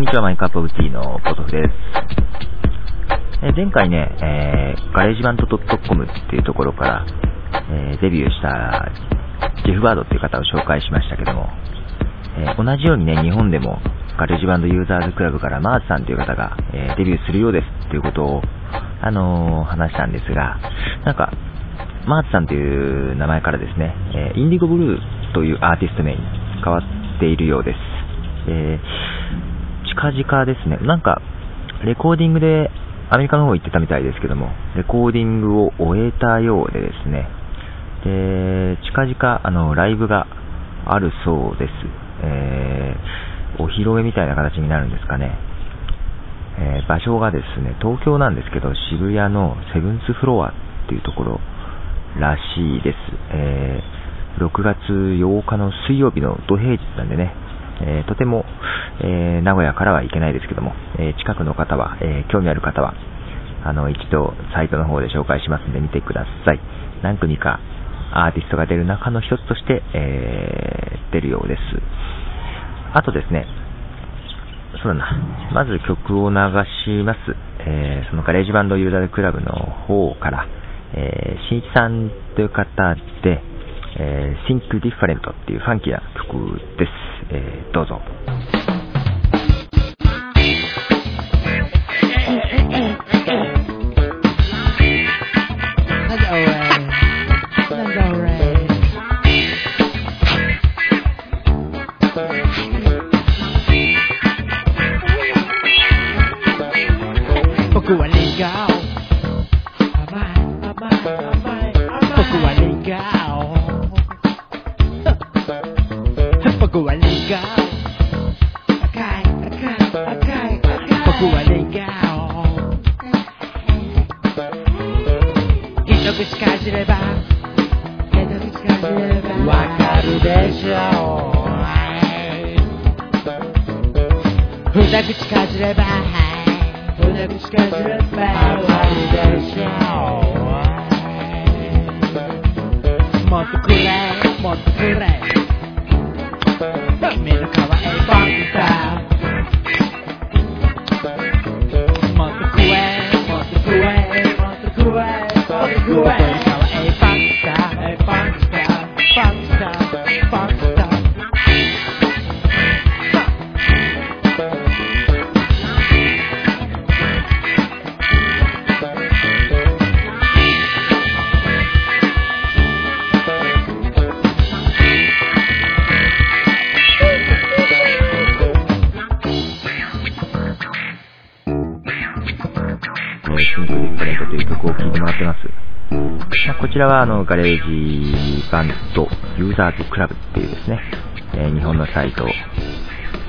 んにちは、 My Cup of Tea のポトフです。え前回ね、えー、 GarageBand .com っていうところから、えー、デビューしたジェフ・バードっていう方を紹介しましたけども、えー、同じようにね、日本でも GarageBand Users Club からマーズさんという方が、えデビューするようですっていうことを、あの話したんですが、なんか、マーズさんという名前からですね、え Indigo Blue というアーティスト名に変わっているようです。え近々ですね、なんか、レコーディングでアメリカの方行ってたみたいですけども、レコーディングを終えたようでですね、で、近々、あの、ライブがあるそうです。えー、お披露目みたいな形になるんですかね。えー、場所がですね、東京なんですけど、渋谷のセブンスフロアっていうところらしいです。えー、6月8日の水曜日の土平日なんでね、えー、とても、えー、名古屋からは行けないですけども、えー、近くの方は、え興味ある方は、あの、一度サイトの方で紹介しますんで見てください。何組かアーティストが出る中の一つとして、え出るようです。あとですね、そうだな、まず曲を流します。えその GarageBand User Club の方から、えー、しんいちさんという方で、えー、Think Different っていうファンキーな曲です。えー、どうぞ。僕は僕はレガ赤い赤い赤い僕はレガ一口かじれば一口かじればわかるでしょう二口かじれば二口かじればわかるでしょうもっとくれもっとくらはあの GarageBand Users Club っていうですね、えー、日本のサイト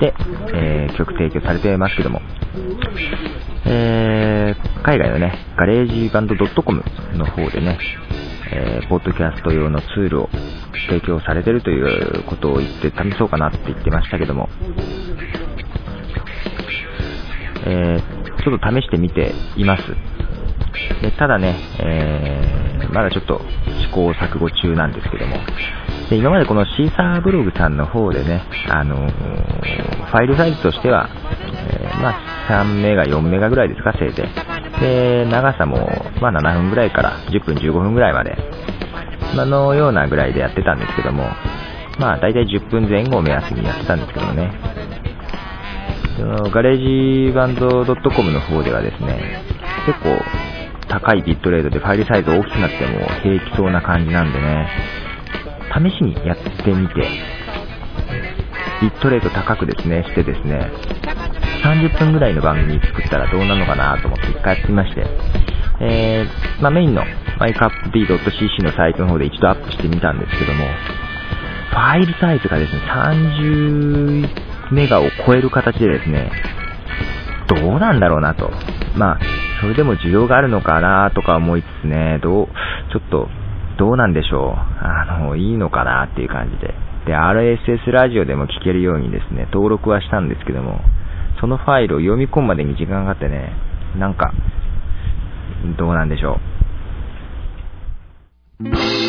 で、えー、曲提供されてますけども、えー、海外のね、 GarageBand .com の方でね、えー、ポッドキャスト用のツールを提供されてるということを言って試そうかなって言ってましたけども、えー、ちょっと試してみています。でただね、え、まだちょっと試行錯誤中なんですけども、で今までこのシーサーブログさんの方でね、あのー、ファイルサイズとしては、えー、まあ、3メガ、4メガぐらいですか、せいぜい。で、長さも、まあ、7分ぐらいから10分、15分ぐらいまで、まのようなぐらいでやってたんですけども、まあ、大体10分前後を目安にやってたんですけどもね、GarageBand .com の方ではですね、結構高いビットレートでファイルサイズ大きくなっても平気そうな感じなんでね、試しにやってみて、ビットレート高くですね、してですね、30分ぐらいの番組作ったらどうなのかなと思って一回やってみまして、えー、まあ、メインの mycupoftea.cc のサイトの方で一度アップしてみたんですけども、ファイルサイズがですね、30メガを超える形でですね、どうなんだろうなと。まあ、それでも需要があるのかなとか思いつつね、どう、ちょっと、どうなんでしょう。あの、いいのかなっていう感じで。で、RSS ラジオでも聞けるようにですね、登録はしたんですけども、そのファイルを読み込むまでに時間がかかってね、なんか、どうなんでしょう。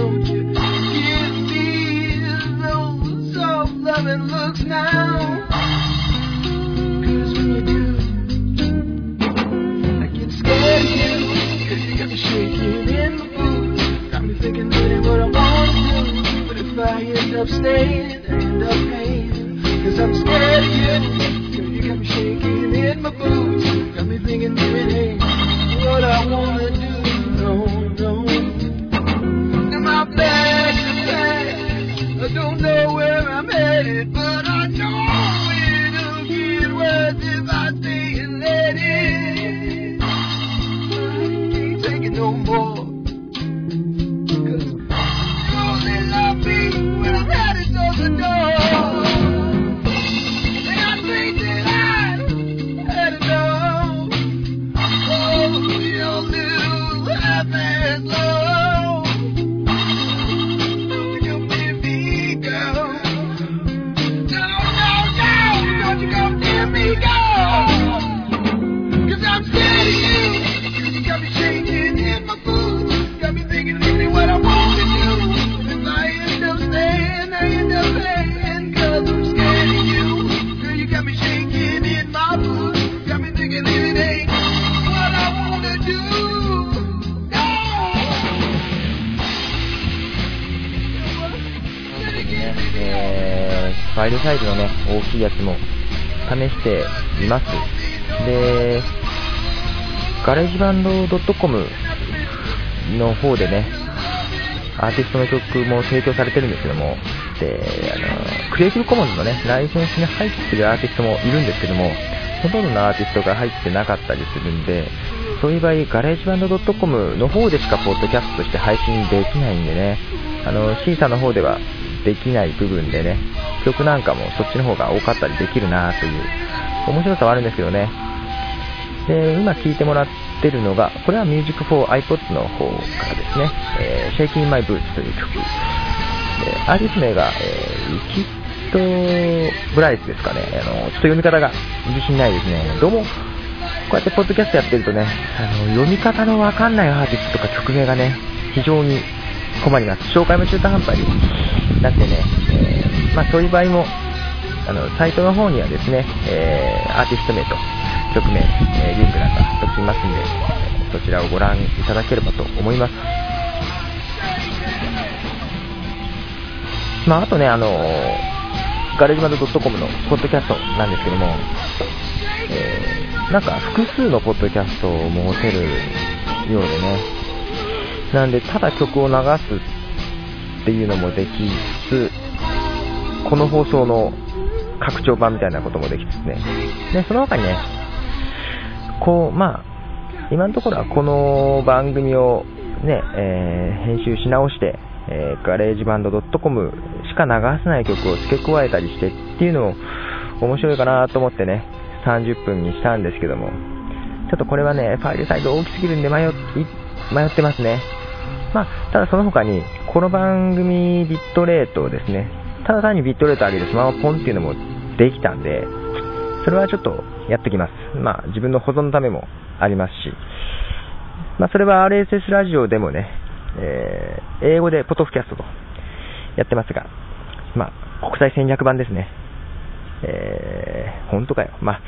from you. ファイルサイズのね、大きいやつも試しています。で、 GarageBand .com の方でね、アーティストの曲も提供されてるんですけども、で、あの、 Creative Commons のね、ライセンスに入ってるアーティストもいるんですけども、ほとんどのアーティストが入ってなかったりするんで、そういう場合、 GarageBand .com の方でしかポッドキャストとして配信できないんでね、あの、シーサーの方ではできない部分でね、曲なんかもそっちの方が多かったりできるなという面白さはあるんですけどね。で、今聴いてもらってるのが、これは Music for iPod の方からですね、えー、Shaking My Boots という曲。アーティス名が、えー、キット・ブライスですかね。あの、ちょっと読み方が自信ないですね。どうも、こうやってポッドキャストやってるとね、あの、読み方のわかんないアーティストとか曲名がね、非常に困ります。紹介も中途半端になってね、えーまあそういう場合も、あの、サイトの方にはですね、えーアーティスト名と曲名、えーリンクなんか貼っておきますんで、そちらをご覧いただければと思います。まああとね、あのガレージマンド .com のポッドキャストなんですけども、えーなんか複数のポッドキャストを持てるようでね、なんで、ただ曲を流すっていうのもできつつ、この放送の拡張版みたいなこともできつつね。で、その他にね、こう、まあ、今のところはこの番組をね、えー編集し直して、えーガレージバンド .com しか流せない曲を付け加えたりしてっていうのも面白いかなと思ってね、30分にしたんですけども、ちょっとこれはね、ファイルサイズ大きすぎるんで迷迷ってますね。まあ、ただその他に、この番組ビットレートをですね、ただ単にビットレート上げてそのままポンっていうのもできたんで、それはちょっとやってきます。まあ、自分の保存のためもありますし、まあ、それは RSS ラジオでもね、えー英語でポトフキャストとやってますが、まあ、国際戦略版ですね。えー、本当かよ。まあ、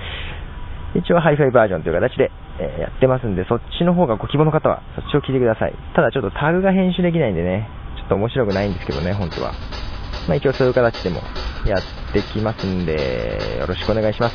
一応ハイファイバージョンという形で、えやってますんで、そっちの方がご希望の方は、そっちを聞いてください。ただちょっとタグが編集できないんでね、ちょっと面白くないんですけどね、本当は。まあ一応そういう形でもやってきますんで、よろしくお願いします。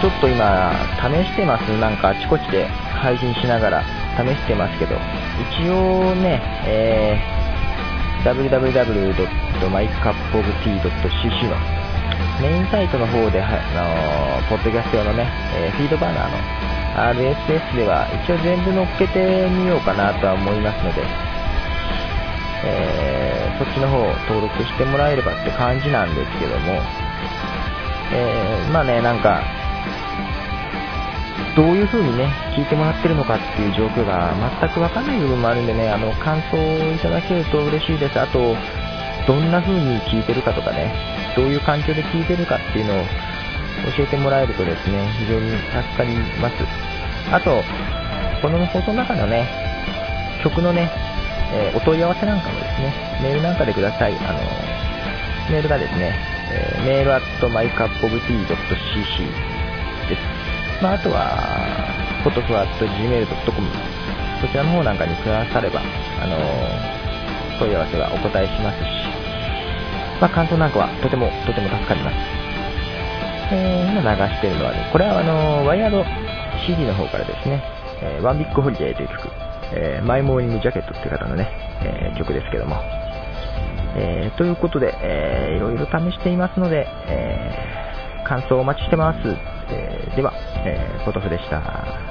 ちょっと今、試してます。なんか、あちこちで配信しながら試してますけど、一応ね、えー、www.mycupoftea.cc のメインサイトの方で、あのポッドキャスト用のね、えー、フィードバーナーの RSS では一応全部乗っけてみようかなとは思いますので、えー、そっちの方登録してもらえればって感じなんですけども、えー、まあね、なんか、どういう風にね、聞いてもらってるのかっていう状況が全くわかんない部分もあるんでね、あの、感想をいただけると嬉しいです。あと、どんな風に聞いてるかとかね、どういう環境で聞いてるかっていうのを教えてもらえるとですね、非常に助かります。あと、この放送の中のね、曲のね、えー、お問い合わせなんかもですね、メールなんかでください。あの、メールがですね、えー、 mail at mycupoftea .cc です。まあ、あとは、ポトフ at gmail.com そちらの方なんかにくだされば、あのー、問い合わせはお答えしますし、まあ、感想なんかはとても、とても助かります。えー、今流しているのはね、これはあのー、 WIRED CD の方からですね、えー、 One Big Holiday という曲、えー、マイモーニングジャケットっていう方のね、えー、曲ですけども、えー、ということで、えー、いろいろ試していますので、えー、感想お待ちしてます。えー、では、えー、ポトフでした。